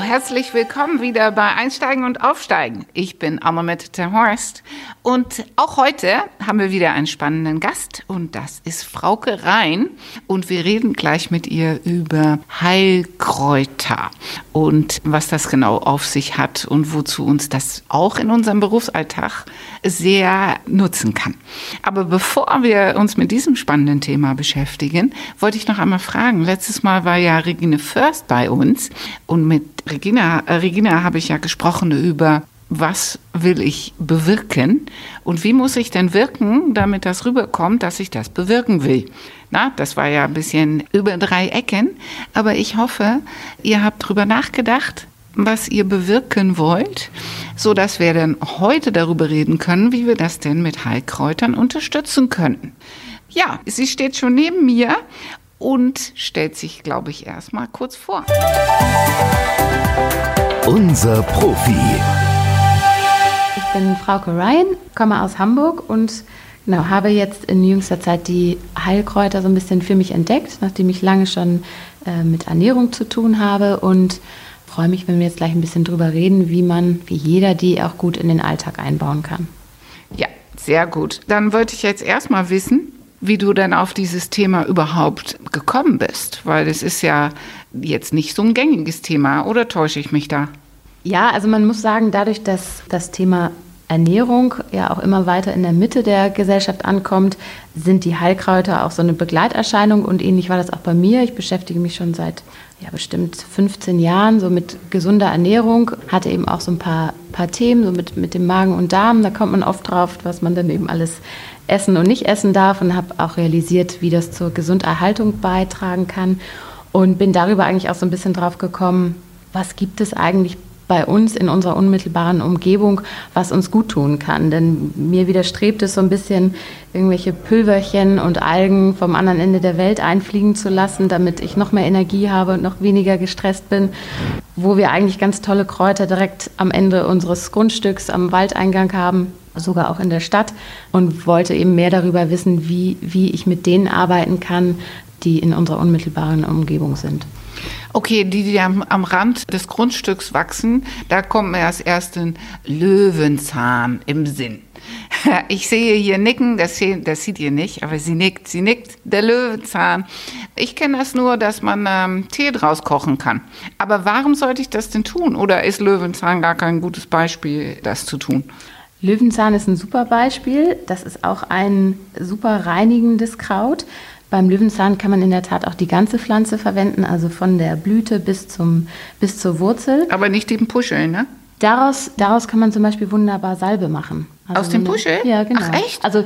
Herzlich willkommen wieder bei Einsteigen und Aufsteigen. Ich bin Annemette Terhorst und auch heute haben wir wieder einen spannenden Gast und das ist Frauke Rhein und wir reden gleich mit ihr über Heilkräuter und was das genau auf sich hat und wozu uns das auch in unserem Berufsalltag sehr nutzen kann. Aber bevor wir uns mit diesem spannenden Thema beschäftigen, wollte ich noch einmal fragen. Letztes Mal war ja Regine First bei uns und mit Regina, äh, Regina habe ich ja gesprochen über was will ich bewirken und wie muss ich denn wirken, damit das rüberkommt, dass ich das bewirken will. Na, das war ja ein bisschen über drei Ecken, aber ich hoffe, ihr habt drüber nachgedacht, was ihr bewirken wollt, so dass wir dann heute darüber reden können, wie wir das denn mit Heilkräutern unterstützen können. Ja, sie steht schon neben mir und stellt sich, glaube ich, erstmal kurz vor. Unser Profi bin Frauke Ryan, komme aus Hamburg und genau, habe jetzt in jüngster Zeit die Heilkräuter so ein bisschen für mich entdeckt, nachdem ich lange schon äh, mit Ernährung zu tun habe und freue mich, wenn wir jetzt gleich ein bisschen drüber reden, wie man, wie jeder die auch gut in den Alltag einbauen kann. Ja, sehr gut. Dann wollte ich jetzt erstmal wissen, wie du denn auf dieses Thema überhaupt gekommen bist, weil es ist ja jetzt nicht so ein gängiges Thema, oder täusche ich mich da? Ja, also man muss sagen, dadurch, dass das Thema Ernährung ja auch immer weiter in der Mitte der Gesellschaft ankommt, sind die Heilkräuter auch so eine Begleiterscheinung und ähnlich war das auch bei mir. Ich beschäftige mich schon seit ja, bestimmt 15 Jahren so mit gesunder Ernährung, hatte eben auch so ein paar, paar Themen, so mit, mit dem Magen und Darm, da kommt man oft drauf, was man dann eben alles essen und nicht essen darf und habe auch realisiert, wie das zur Gesunderhaltung beitragen kann und bin darüber eigentlich auch so ein bisschen drauf gekommen, was gibt es eigentlich bei uns in unserer unmittelbaren Umgebung, was uns gut tun kann. Denn mir widerstrebt es so ein bisschen, irgendwelche Pülverchen und Algen vom anderen Ende der Welt einfliegen zu lassen, damit ich noch mehr Energie habe und noch weniger gestresst bin, wo wir eigentlich ganz tolle Kräuter direkt am Ende unseres Grundstücks am Waldeingang haben, sogar auch in der Stadt und wollte eben mehr darüber wissen, wie, wie ich mit denen arbeiten kann, die in unserer unmittelbaren Umgebung sind. Okay, die, die am, am Rand des Grundstücks wachsen, da kommt mir als ersten Löwenzahn im Sinn. Ich sehe hier nicken, das, das, sieht ihr nicht, aber sie nickt, sie nickt, der Löwenzahn. Ich kenne das nur, dass man ähm, Tee draus kochen kann. Aber warum sollte ich das denn tun? Oder ist Löwenzahn gar kein gutes Beispiel, das zu tun? Löwenzahn ist ein super Beispiel. Das ist auch ein super reinigendes Kraut. Beim Löwenzahn kann man in der Tat auch die ganze Pflanze verwenden, also von der Blüte bis, zum, bis zur Wurzel. Aber nicht den Puschel, ne? Daraus, daraus kann man zum Beispiel wunderbar Salbe machen. Also aus dem Puschel? Ja, genau. Ach echt? Also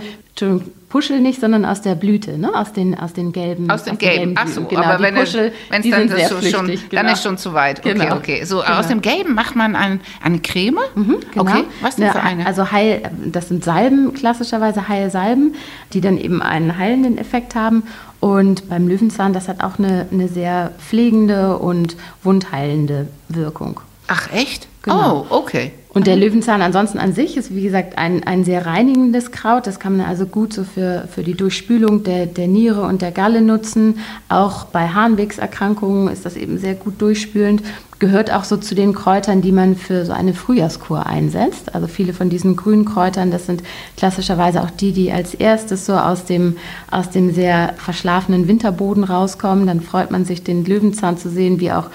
Puschel nicht, sondern aus der Blüte, ne? aus, den, aus den gelben. Aus dem gelben, ach so, genau, aber wenn es dann ist so schon, genau. dann ist schon zu weit. Okay, genau. okay. So genau. aus dem gelben macht man ein, eine Creme? Mhm, genau. Okay, was denn für eine? Also Heil, das sind Salben, klassischerweise Heilsalben, die dann eben einen heilenden Effekt haben und beim Löwenzahn, das hat auch eine, eine sehr pflegende und wundheilende Wirkung. Ach echt? Genau. Oh, okay. Und der Löwenzahn ansonsten an sich ist, wie gesagt, ein, ein sehr reinigendes Kraut. Das kann man also gut so für, für die Durchspülung der, der Niere und der Galle nutzen. Auch bei Harnwegserkrankungen ist das eben sehr gut durchspülend. Gehört auch so zu den Kräutern, die man für so eine Frühjahrskur einsetzt. Also viele von diesen grünen Kräutern, das sind klassischerweise auch die, die als erstes so aus dem, aus dem sehr verschlafenen Winterboden rauskommen. Dann freut man sich, den Löwenzahn zu sehen, wie auch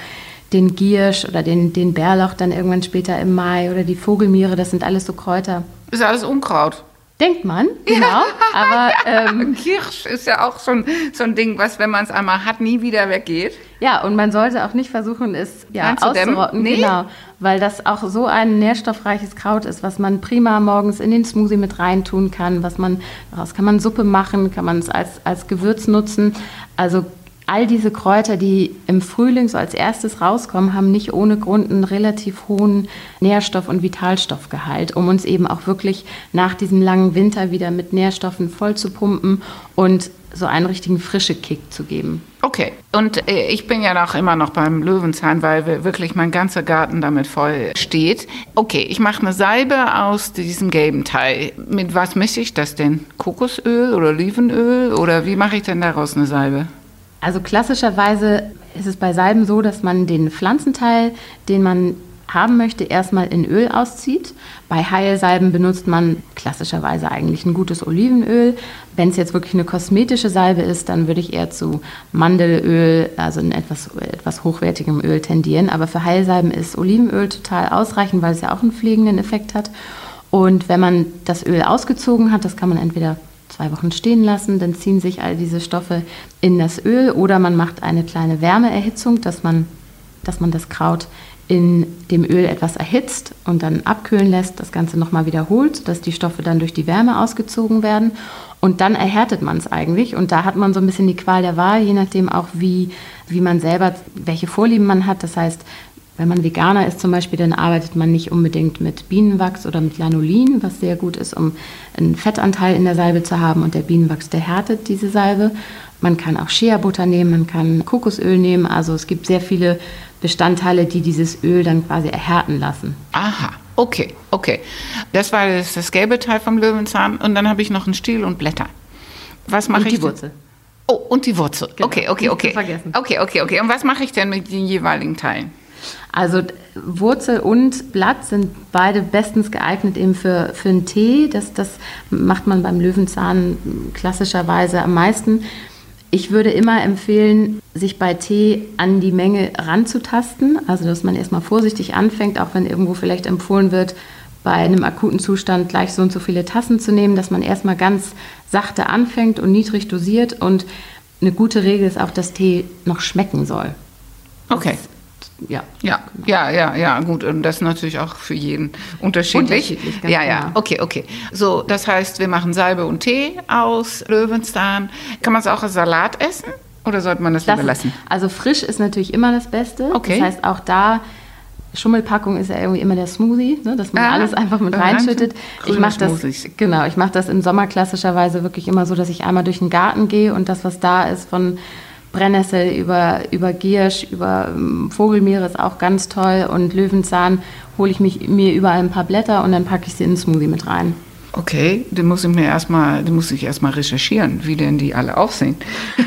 den Giersch oder den, den Bärlauch dann irgendwann später im Mai oder die Vogelmiere, das sind alles so Kräuter. Ist alles Unkraut. Denkt man, genau. Ja. Aber ähm, Kirsch ist ja auch schon so ein Ding, was, wenn man es einmal hat, nie wieder weggeht. Ja, und man sollte auch nicht versuchen, es ja, auszurotten. Nee? Genau, weil das auch so ein nährstoffreiches Kraut ist, was man prima morgens in den Smoothie mit reintun kann. Was man daraus kann man Suppe machen, kann man es als als Gewürz nutzen. Also all diese Kräuter, die im Frühling so als erstes rauskommen, haben nicht ohne Grund einen relativ hohen Nährstoff- und Vitalstoffgehalt, um uns eben auch wirklich nach diesem langen Winter wieder mit Nährstoffen voll zu pumpen und so einen richtigen frische Kick zu geben. Okay, und äh, ich bin ja noch immer noch beim Löwenzahn, weil wirklich mein ganzer Garten damit voll steht. Okay, ich mache eine Salbe aus diesem gelben Teil. Mit was mische ich das denn? Kokosöl oder Olivenöl oder wie mache ich denn daraus eine Salbe? Also klassischerweise ist es bei Salben so, dass man den Pflanzenteil, den man haben möchte, erstmal in Öl auszieht. Bei Heilsalben benutzt man klassischerweise eigentlich ein gutes Olivenöl. Wenn es jetzt wirklich eine kosmetische Salbe ist, dann würde ich eher zu Mandelöl, also ein etwas, etwas hochwertigem Öl tendieren. Aber für Heilsalben ist Olivenöl total ausreichend, weil es ja auch einen pflegenden Effekt hat. Und wenn man das Öl ausgezogen hat, das kann man entweder zwei Wochen stehen lassen, dann ziehen sich all diese Stoffe in das Öl oder man macht eine kleine Wärmeerhitzung, dass man, dass man das Kraut in dem Öl etwas erhitzt und dann abkühlen lässt, das Ganze nochmal wiederholt, dass die Stoffe dann durch die Wärme ausgezogen werden. Und dann erhärtet man es eigentlich. Und da hat man so ein bisschen die Qual der Wahl, je nachdem auch wie, wie man selber, welche Vorlieben man hat. Das heißt, wenn man Veganer ist zum Beispiel, dann arbeitet man nicht unbedingt mit Bienenwachs oder mit Lanolin, was sehr gut ist, um einen Fettanteil in der Salbe zu haben. Und der Bienenwachs, der härtet diese Salbe. Man kann auch Shea-Butter nehmen, man kann Kokosöl nehmen. Also es gibt sehr viele Bestandteile, die dieses Öl dann quasi erhärten lassen. Aha. Okay, okay. Das war das, das gelbe Teil vom Löwenzahn. Und dann habe ich noch einen Stiel und Blätter. Was mache ich? die Wurzel. Oh, und die Wurzel. Genau. Okay, okay, Nicht okay. vergessen. Okay, okay, okay. Und was mache ich denn mit den jeweiligen Teilen? Also Wurzel und Blatt sind beide bestens geeignet eben für, für einen Tee. Das, das macht man beim Löwenzahn klassischerweise am meisten. Ich würde immer empfehlen, sich bei Tee an die Menge ranzutasten. Also dass man erstmal vorsichtig anfängt, auch wenn irgendwo vielleicht empfohlen wird, bei einem akuten Zustand gleich so und so viele Tassen zu nehmen, dass man erstmal ganz sachte anfängt und niedrig dosiert. Und eine gute Regel ist auch, dass Tee noch schmecken soll. Okay. Ja. Ja, ja, ja, ja, gut. Und das ist natürlich auch für jeden unterschiedlich. Unterschiedlich, ja, ja, genau. okay, okay. So, das heißt, wir machen Salbe und Tee aus Löwenzahn. Kann man es auch als Salat essen oder sollte man das, Das lieber lassen? also frisch ist natürlich immer das Beste. Okay. Das heißt, auch da, Schummelpackung ist ja irgendwie immer der Smoothie, ne, dass man Ah, alles einfach mit rein- reinschüttet. Ich mache das, Smoothies. genau, ich mache das im Sommer klassischerweise wirklich immer so, dass ich einmal durch den Garten gehe und das, was da ist, von Brennnessel über, über Giersch, über ähm, Vogelmeere ist auch ganz toll und Löwenzahn hole ich mich, mir überall ein paar Blätter und dann packe ich sie in den Smoothie mit rein. Okay, den muss ich mir erstmal, den muss ich erstmal recherchieren, wie denn die alle aussehen.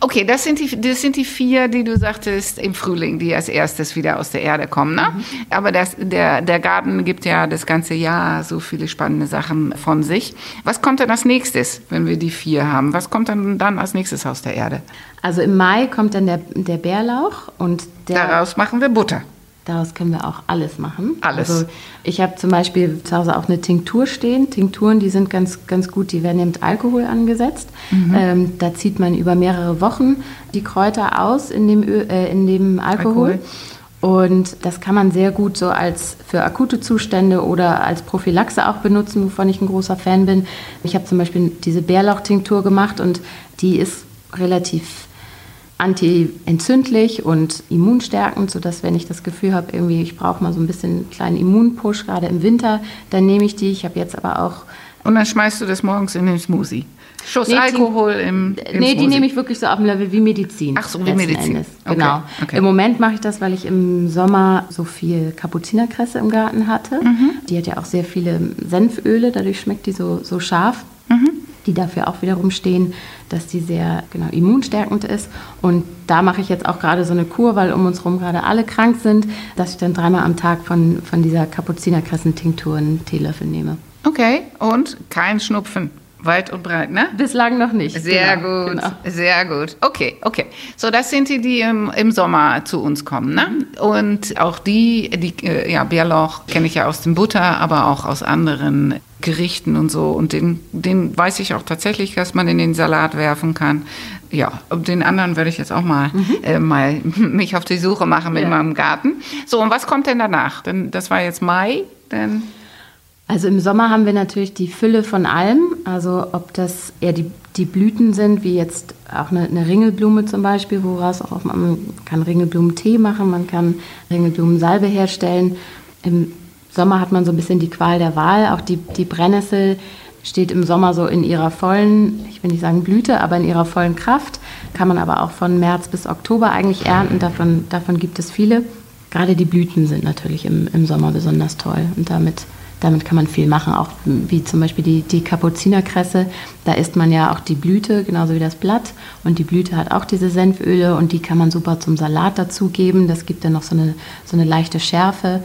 okay, das sind, die, das sind die vier, die du sagtest im Frühling, die als erstes wieder aus der Erde kommen. Ne? Aber das, der, der Garten gibt ja das ganze Jahr so viele spannende Sachen von sich. Was kommt denn als nächstes, wenn wir die vier haben? Was kommt dann, dann als nächstes aus der Erde? Also im Mai kommt dann der, der Bärlauch und der Daraus machen wir Butter. Daraus können wir auch alles machen. Alles. Also ich habe zum Beispiel zu Hause auch eine Tinktur stehen. Tinkturen, die sind ganz, ganz gut, die werden mit Alkohol angesetzt. Mhm. Ähm, da zieht man über mehrere Wochen die Kräuter aus in dem, Ö äh, in dem Alkohol. Und das kann man sehr gut so als für akute Zustände oder als Prophylaxe auch benutzen, wovon ich ein großer Fan bin. Ich habe zum Beispiel diese Bärlauchtinktur gemacht und die ist relativ anti-entzündlich und immunstärkend, sodass wenn ich das Gefühl habe, irgendwie ich brauche mal so ein bisschen einen kleinen Immunpush, gerade im Winter, dann nehme ich die. Ich habe jetzt aber auch Und dann schmeißt du das morgens in den Smoothie. Schuss Nee, die- Alkohol im, im nee, die Smoothie. nehme ich wirklich so auf dem Level wie Medizin. Ach so, wie Medizin. Endes. Okay, Genau. okay. Im Moment mache ich das, weil ich im Sommer so viel Kapuzinerkresse im Garten hatte. Mhm. Die hat ja auch sehr viele Senföle, dadurch schmeckt die so, so scharf. Mhm. Die dafür auch wiederum stehen, dass die sehr genau, immunstärkend ist. Und da mache ich jetzt auch gerade so eine Kur, weil um uns herum gerade alle krank sind, dass ich dann dreimal am Tag von, von dieser Kapuzinerkressen-Tinktur einen Teelöffel nehme. Okay, und kein Schnupfen. Weit und breit, ne? Bislang noch nicht. Sehr Genau, gut, genau. sehr gut. Okay, okay. So, das sind die, die im, im Sommer zu uns kommen, ne? Und auch die, die äh, ja, Bärlauch kenne ich ja aus dem Butter, aber auch aus anderen Gerichten und so. Und den, den weiß ich auch tatsächlich, dass man in den Salat werfen kann. Ja, den anderen werde ich jetzt auch mal, äh, mal mich auf die Suche machen mit Ja. meinem Garten. So, und was kommt denn danach? Denn das war jetzt Mai, denn Also im Sommer haben wir natürlich die Fülle von allem. Also ob das eher die, die Blüten sind, wie jetzt auch eine, eine Ringelblume zum Beispiel, woraus auch man kann Ringelblumentee machen, man kann Ringelblumensalbe herstellen. Im Sommer hat man so ein bisschen die Qual der Wahl. Auch die, die Brennnessel steht im Sommer so in ihrer vollen, ich will nicht sagen Blüte, aber in ihrer vollen Kraft. Kann man aber auch von März bis Oktober eigentlich ernten. Davon, davon gibt es viele. Gerade die Blüten sind natürlich im, im Sommer besonders toll und damit damit kann man viel machen, auch wie zum Beispiel die, die Kapuzinerkresse. Da isst man ja auch die Blüte, genauso wie das Blatt. Und die Blüte hat auch diese Senföle und die kann man super zum Salat dazugeben. Das gibt dann noch so eine, so eine leichte Schärfe.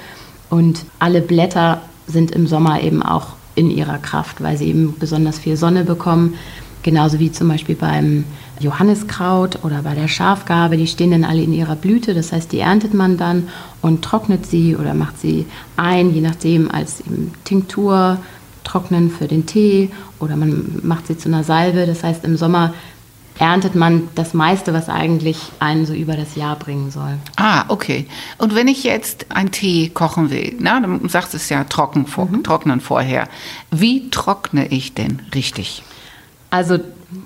Und alle Blätter sind im Sommer eben auch in ihrer Kraft, weil sie eben besonders viel Sonne bekommen. Genauso wie zum Beispiel beim Johanniskraut oder bei der Schafgarbe, die stehen dann alle in ihrer Blüte. Das heißt, die erntet man dann und trocknet sie oder macht sie ein, je nachdem, als Tinktur, trocknen für den Tee oder man macht sie zu einer Salbe. Das heißt, im Sommer erntet man das meiste, was eigentlich einen so über das Jahr bringen soll. Ah, okay. Und wenn ich jetzt einen Tee kochen will, na, dann sagst du es ja trocken vor, mhm. trocknen vorher. Wie trockne ich denn richtig? Also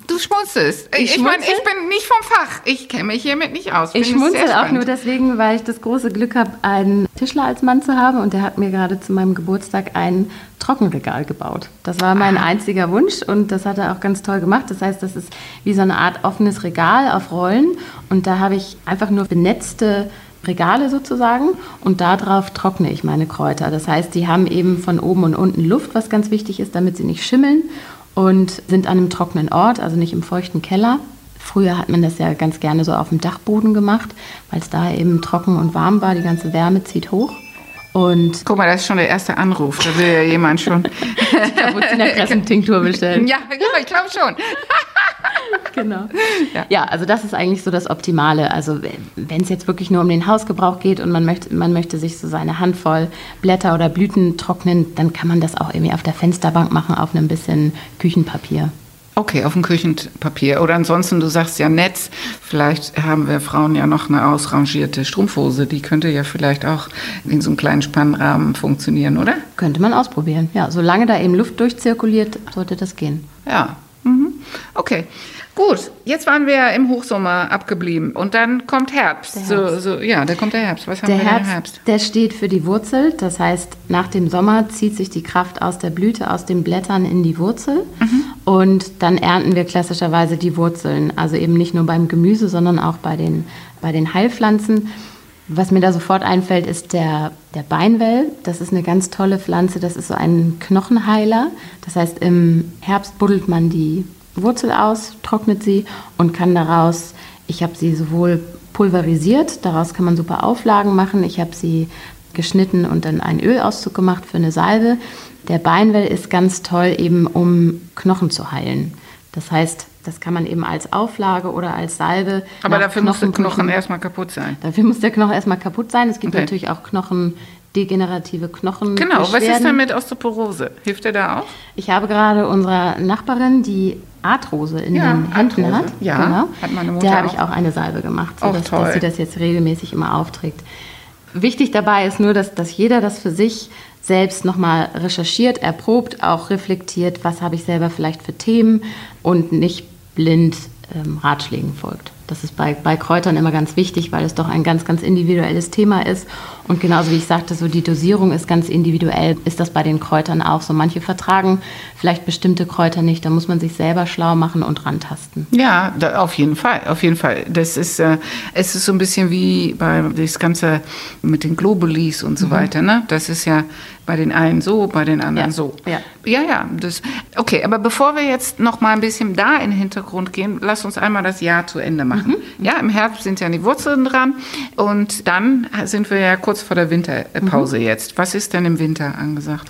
Du schmunzelst. Ich, ich meine, ich bin nicht vom Fach. Ich kenne mich hiermit nicht aus. ich schmunzel auch nur deswegen, weil ich das große Glück habe, einen Tischler als Mann zu haben und der hat mir gerade zu meinem Geburtstag ein Trockenregal gebaut. Das war mein ah. einziger Wunsch und das hat er auch ganz toll gemacht. Das heißt, das ist wie so eine Art offenes Regal auf Rollen und da habe ich einfach nur benetzte Regale sozusagen und darauf trockne ich meine Kräuter. Das heißt, die haben eben von oben und unten Luft, was ganz wichtig ist, damit sie nicht schimmeln und sind an einem trockenen Ort, also nicht im feuchten Keller. Früher hat man das ja ganz gerne so auf dem Dachboden gemacht, weil es da eben trocken und warm war. Die ganze Wärme zieht hoch. Und Guck mal, das ist schon der erste Anruf. Da will ja jemand schon Tinktur bestellen. Ja, ich glaube schon. genau. Ja. ja. also das ist eigentlich so das Optimale. Also wenn es jetzt wirklich nur um den Hausgebrauch geht und man möchte, man möchte sich so seine Handvoll Blätter oder Blüten trocknen, dann kann man das auch irgendwie auf der Fensterbank machen, auf einem bisschen Küchenpapier. Okay, auf dem Küchenpapier. Oder ansonsten, du sagst ja Netz. Vielleicht haben wir Frauen ja noch eine ausrangierte Strumpfhose. Die könnte ja vielleicht auch in so einem kleinen Spannrahmen funktionieren, oder? Könnte man ausprobieren. Ja, solange da eben Luft durchzirkuliert, sollte das gehen. Ja. Okay. Gut, jetzt waren wir im Hochsommer abgeblieben und dann kommt Herbst. Herbst. So, so, ja, da kommt der Herbst. Was haben der wir Herbst, im Herbst? Der steht für die Wurzel. Das heißt, nach dem Sommer zieht sich die Kraft aus der Blüte, aus den Blättern in die Wurzel. Mhm. Und dann ernten wir klassischerweise die Wurzeln. Also eben nicht nur beim Gemüse, sondern auch bei den, bei den Heilpflanzen. Was mir da sofort einfällt, ist der, der Beinwell. Das ist eine ganz tolle Pflanze. Das ist so ein Knochenheiler. Das heißt, im Herbst buddelt man die Wurzel aus, trocknet sie und kann daraus, ich habe sie sowohl pulverisiert, daraus kann man super Auflagen machen, ich habe sie geschnitten und dann einen Ölauszug gemacht für eine Salbe. Der Beinwell ist ganz toll eben, um Knochen zu heilen. Das heißt, das kann man eben als Auflage oder als Salbe. Aber dafür muss der Knochen erstmal kaputt sein. Dafür muss der Knochen erstmal kaputt sein. Es gibt okay. natürlich auch Knochen, degenerative Knochen. Genau, was ist denn mit Osteoporose? Hilft der da auch? Ich habe gerade unserer Nachbarin, die Arthrose in ja, den Händen Arthrose. hat. Ja, genau. hat meine Mutter Der habe ich auch eine Salbe gemacht, sodass, dass sie das jetzt regelmäßig immer aufträgt. Wichtig dabei ist nur, dass, dass jeder das für sich selbst nochmal recherchiert, erprobt, auch reflektiert, was habe ich selber vielleicht für Themen und nicht blind ähm, Ratschlägen folgt. Das ist bei, bei Kräutern immer ganz wichtig, weil es doch ein ganz, ganz individuelles Thema ist. Und genauso wie ich sagte, so die Dosierung ist ganz individuell, ist das bei den Kräutern auch so. Manche vertragen vielleicht bestimmte Kräuter nicht, da muss man sich selber schlau machen und rantasten. Ja, da, auf jeden Fall, auf jeden Fall. Das ist, äh, es ist so ein bisschen wie bei das Ganze mit den Globulis und so mhm. weiter. Ne? Das ist ja bei den einen so, bei den anderen ja. so. Ja, ja. ja das, okay, aber bevor wir jetzt noch mal ein bisschen da in den Hintergrund gehen, lass uns einmal das Jahr zu Ende machen. Mhm. Ja, im Herbst sind ja die Wurzeln dran und dann sind wir ja kurz vor der Winterpause mhm. jetzt. Was ist denn im Winter angesagt?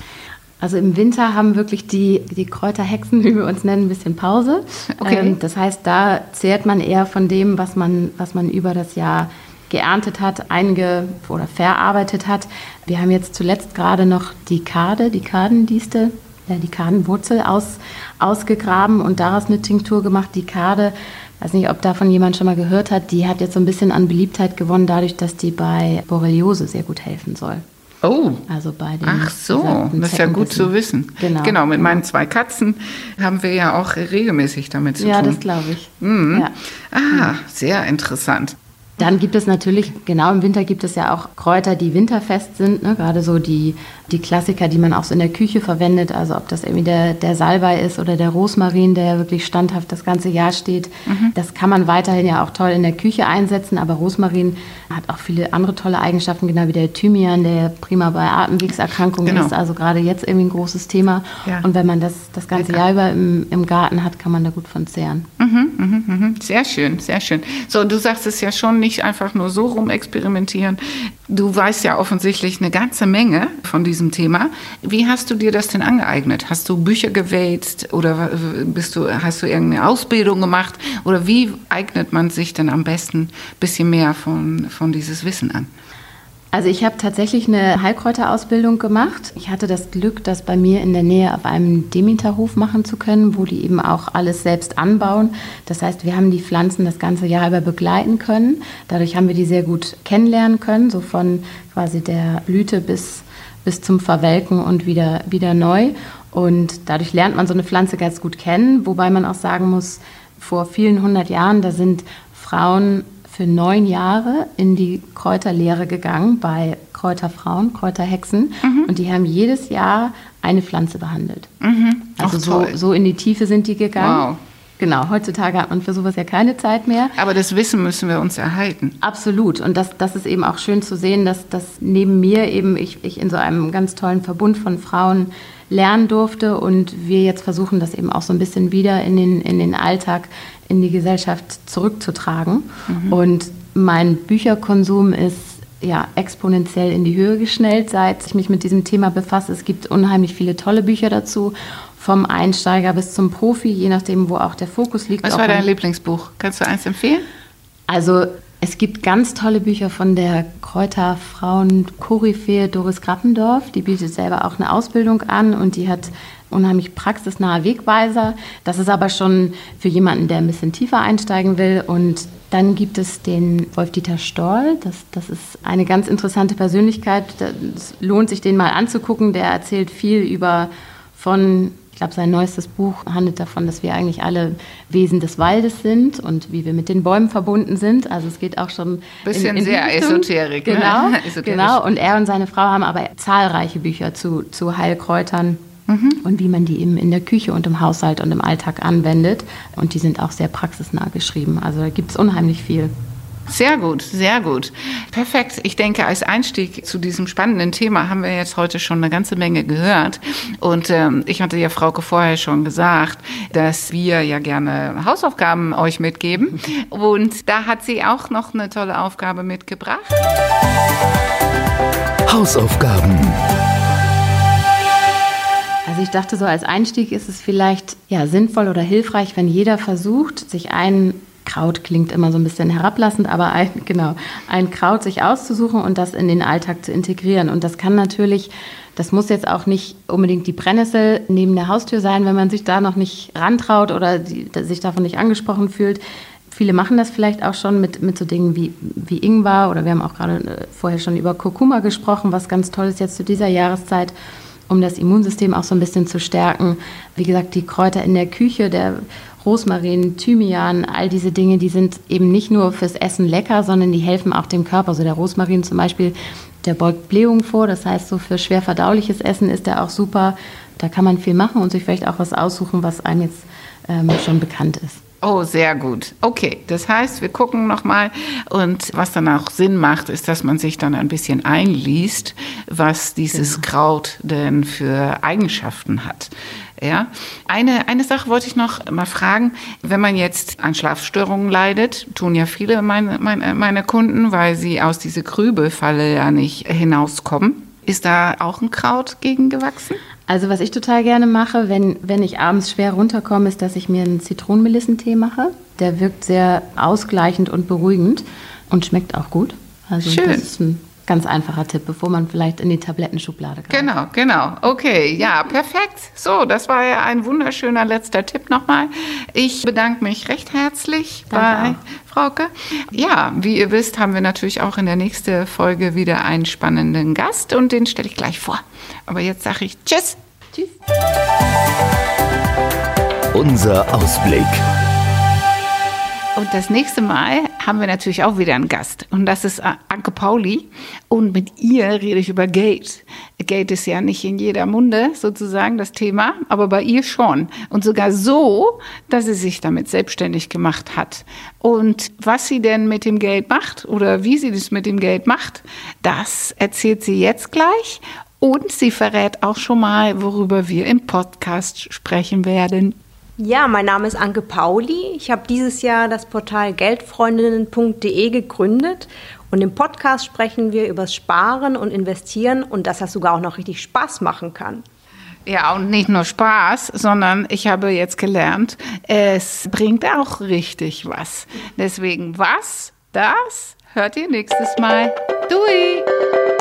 Also im Winter haben wirklich die, die Kräuterhexen, wie wir uns nennen, ein bisschen Pause. Okay. Ähm, das heißt, da zehrt man eher von dem, was man, was man über das Jahr geerntet hat, einge oder verarbeitet hat. Wir haben jetzt zuletzt gerade noch die Kade, die Kadendiste, ja, die Kadenwurzel aus, ausgegraben und daraus eine Tinktur gemacht. Die Kade, weiß nicht, ob davon jemand schon mal gehört hat, die hat jetzt so ein bisschen an Beliebtheit gewonnen, dadurch, dass die bei Borreliose sehr gut helfen soll. Oh. Also bei den Ach so, das ist ja gut zu wissen. Genau. Genau, mit genau. meinen zwei Katzen haben wir ja auch regelmäßig damit zu Ja, tun. das glaube ich. Mhm. Ja. Ah, sehr interessant. Dann gibt es natürlich, genau im Winter gibt es ja auch Kräuter, die winterfest sind. Ne? Gerade so die, die Klassiker, die man auch so in der Küche verwendet. Also ob das irgendwie der, der Salbei ist oder der Rosmarin, der ja wirklich standhaft das ganze Jahr steht. Das kann man weiterhin ja auch toll in der Küche einsetzen. Aber Rosmarin hat auch viele andere tolle Eigenschaften, genau wie der Thymian, der prima bei Atemwegserkrankungen Genau. ist. Also gerade jetzt irgendwie ein großes Thema. Ja. Und wenn man das das ganze. Jahr über im, im Garten hat, kann man da gut von zehren. Mhm, Sehr schön, sehr schön. So, du sagst es ja schon nicht einfach nur so rumexperimentieren. Du weißt ja offensichtlich eine ganze Menge von diesem Thema. Wie hast du dir das denn angeeignet? Hast du Bücher gewälzt oder bist du, hast du irgendeine Ausbildung gemacht? Oder wie eignet man sich denn am besten ein bisschen mehr von, von dieses Wissen an? Also ich habe tatsächlich eine Heilkräuterausbildung gemacht. Ich hatte das Glück, das bei mir in der Nähe auf einem Demeterhof machen zu können, wo die eben auch alles selbst anbauen. Das heißt, wir haben die Pflanzen das ganze Jahr über begleiten können. Dadurch haben wir die sehr gut kennenlernen können, so von quasi der Blüte bis, bis zum Verwelken und wieder, wieder neu. Und dadurch lernt man so eine Pflanze ganz gut kennen, wobei man auch sagen muss, vor vielen hundert Jahren, da sind Frauen für neun Jahre in die Kräuterlehre gegangen bei Kräuterfrauen, Kräuterhexen. Und die haben jedes Jahr eine Pflanze behandelt. Also Ach, so, so in die Tiefe sind die gegangen. Wow. Genau, heutzutage hat man für sowas ja keine Zeit mehr. Aber das Wissen müssen wir uns erhalten. Absolut. Und das, das ist eben auch schön zu sehen, dass, dass neben mir eben ich, ich in so einem ganz tollen Verbund von Frauen lernen durfte und wir jetzt versuchen, das eben auch so ein bisschen wieder in den, in den Alltag, in die Gesellschaft zurückzutragen. Und mein Bücherkonsum ist ja exponentiell in die Höhe geschnellt, seit ich mich mit diesem Thema befasse. Es gibt unheimlich viele tolle Bücher dazu, vom Einsteiger bis zum Profi, je nachdem, wo auch der Fokus liegt. Was war dein Lieblingsbuch? Kannst du eins empfehlen? also es gibt ganz tolle Bücher von der Kräuterfrauen Koryphäe Doris Grappendorf. Die bietet selber auch eine Ausbildung an und die hat unheimlich praxisnahe Wegweiser. Das ist aber schon für jemanden, der ein bisschen tiefer einsteigen will. Und dann gibt es den Wolf-Dieter Stoll. Das, das ist eine ganz interessante Persönlichkeit. Es lohnt sich, den mal anzugucken. Der erzählt viel über von glaube, sein neuestes Buch handelt davon, dass wir eigentlich alle Wesen des Waldes sind und wie wir mit den Bäumen verbunden sind. Also es geht auch schon Bisschen die sehr Richtung. Esoterik, ne? Genau, Esoterisch. genau. Und er und seine Frau haben aber zahlreiche Bücher zu, zu Heilkräutern Mhm. und wie man die eben in der Küche und im Haushalt und im Alltag anwendet. Und die sind auch sehr praxisnah geschrieben. Also da gibt es unheimlich viel. Sehr gut, sehr gut. Perfekt. Ich denke, als Einstieg zu diesem spannenden Thema haben wir jetzt heute schon eine ganze Menge gehört. Und ähm, ich hatte ja Frauke vorher schon gesagt, dass wir ja gerne Hausaufgaben euch mitgeben. Und da hat sie auch noch eine tolle Aufgabe mitgebracht. Hausaufgaben. Also ich dachte so, als Einstieg ist es vielleicht ja, sinnvoll oder hilfreich, wenn jeder versucht, sich ein Kraut klingt immer so ein bisschen herablassend, aber ein, genau, ein Kraut sich auszusuchen und das in den Alltag zu integrieren. Und das kann natürlich, das muss jetzt auch nicht unbedingt die Brennnessel neben der Haustür sein, wenn man sich da noch nicht rantraut oder die, sich davon nicht angesprochen fühlt. Viele machen das vielleicht auch schon mit, mit so Dingen wie, wie Ingwer oder wir haben auch gerade äh, vorher schon über Kurkuma gesprochen, was ganz toll ist jetzt zu dieser Jahreszeit um das Immunsystem auch so ein bisschen zu stärken. Wie gesagt, die Kräuter in der Küche, der Rosmarin, Thymian, all diese Dinge, die sind eben nicht nur fürs Essen lecker, sondern die helfen auch dem Körper. So der Rosmarin zum Beispiel, der beugt Blähungen vor. Das heißt, so für schwer verdauliches Essen ist der auch super. Da kann man viel machen und sich vielleicht auch was aussuchen, was einem jetzt ähm, schon bekannt ist. Oh, sehr gut. Okay, das heißt, wir gucken nochmal und was dann auch Sinn macht, ist, dass man sich dann ein bisschen einliest, was dieses Kraut denn für Eigenschaften hat. Ja, eine, eine Sache wollte ich noch mal fragen. Wenn man jetzt an Schlafstörungen leidet, tun ja viele meine, meine, meine Kunden, weil sie aus dieser Grübelfalle ja nicht hinauskommen. Ist da auch ein Kraut gegen gewachsen? Also was ich total gerne mache, wenn, wenn ich abends schwer runterkomme, ist, dass ich mir einen Zitronenmelissentee mache. Der wirkt sehr ausgleichend und beruhigend und schmeckt auch gut. Also Schön. das ist ein Ganz einfacher Tipp, bevor man vielleicht in die Tablettenschublade kommt. Genau, genau. Okay, ja, perfekt. So, das war ja ein wunderschöner letzter Tipp nochmal. Ich bedanke mich recht herzlich Danke bei auch. Frauke. Ja, wie ihr wisst, haben wir natürlich auch in der nächsten Folge wieder einen spannenden Gast und den stelle ich gleich vor. Aber jetzt sage ich Tschüss. Tschüss. Unser Ausblick. Und das nächste Mal haben wir natürlich auch wieder einen Gast. Und das ist Anke Pauli. Und mit ihr rede ich über Geld. Geld ist ja nicht in jeder Munde sozusagen das Thema, aber bei ihr schon. Und sogar so, dass sie sich damit selbstständig gemacht hat. Und was sie denn mit dem Geld macht oder wie sie das mit dem Geld macht, das erzählt sie jetzt gleich. Und sie verrät auch schon mal, worüber wir im Podcast sprechen werden. Ja, mein Name ist Anke Pauli. Ich habe dieses Jahr das Portal geldfreundinnen.de gegründet und im Podcast sprechen wir über Sparen und Investieren und dass das sogar auch noch richtig Spaß machen kann. Ja, und nicht nur Spaß, sondern ich habe jetzt gelernt, es bringt auch richtig was. Deswegen was, das hört ihr nächstes Mal. Dui!